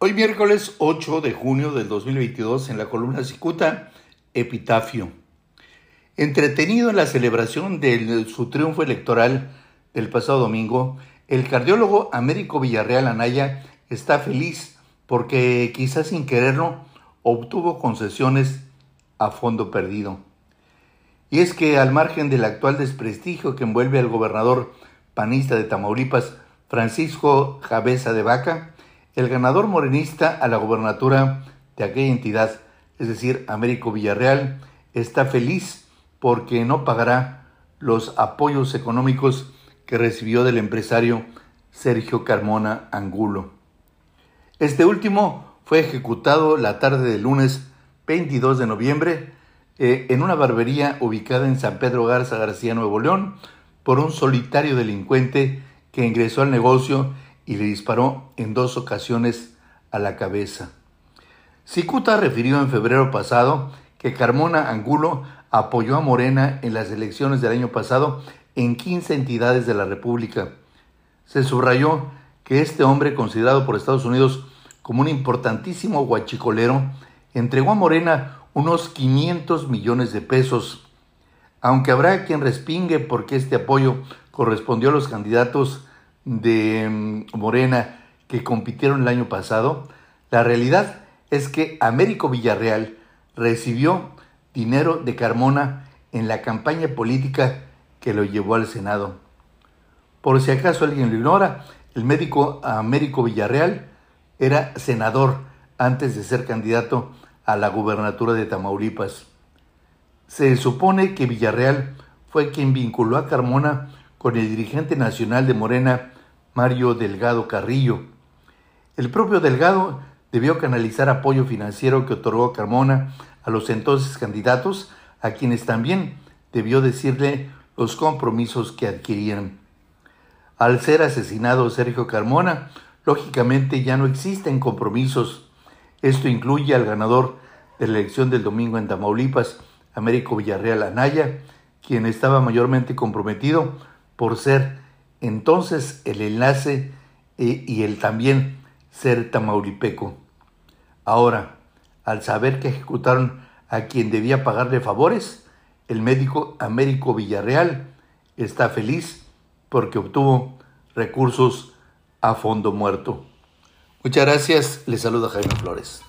Hoy miércoles 8 de junio del 2022 en la columna Cicuta, Epitafio. Entretenido en la celebración de su triunfo electoral del pasado domingo, el cardiólogo Américo Villarreal Anaya está feliz porque quizás sin quererlo obtuvo concesiones a fondo perdido. Y es que al margen del actual desprestigio que envuelve al gobernador panista de Tamaulipas, Francisco Javesa de Vaca, el ganador morenista a la gobernatura de aquella entidad, es decir, Américo Villarreal, está feliz porque no pagará los apoyos económicos que recibió del empresario Sergio Carmona Angulo. Este último fue ejecutado la tarde del lunes 22 de noviembre eh, en una barbería ubicada en San Pedro Garza García, Nuevo León, por un solitario delincuente que ingresó al negocio y le disparó en dos ocasiones a la cabeza. Cicuta refirió en febrero pasado que Carmona Angulo apoyó a Morena en las elecciones del año pasado en 15 entidades de la República. Se subrayó que este hombre, considerado por Estados Unidos como un importantísimo guachicolero, entregó a Morena unos 500 millones de pesos. Aunque habrá quien respingue porque este apoyo correspondió a los candidatos de mm, Morena que compitieron el año pasado, la realidad es que Américo Villarreal recibió dinero de Carmona en la campaña política que lo llevó al Senado. Por si acaso alguien lo ignora, el médico Américo Villarreal era senador antes de ser candidato a la gubernatura de Tamaulipas. Se supone que Villarreal fue quien vinculó a Carmona con el dirigente nacional de Morena, Mario Delgado Carrillo. El propio Delgado debió canalizar apoyo financiero que otorgó Carmona a los entonces candidatos, a quienes también debió decirle los compromisos que adquirían. Al ser asesinado Sergio Carmona, lógicamente ya no existen compromisos. Esto incluye al ganador de la elección del domingo en Tamaulipas, Américo Villarreal Anaya, quien estaba mayormente comprometido por ser entonces el enlace eh, y el también ser tamaulipeco. Ahora, al saber que ejecutaron a quien debía pagarle favores, el médico Américo Villarreal está feliz porque obtuvo recursos a fondo muerto. Muchas gracias, le saluda Jaime Flores.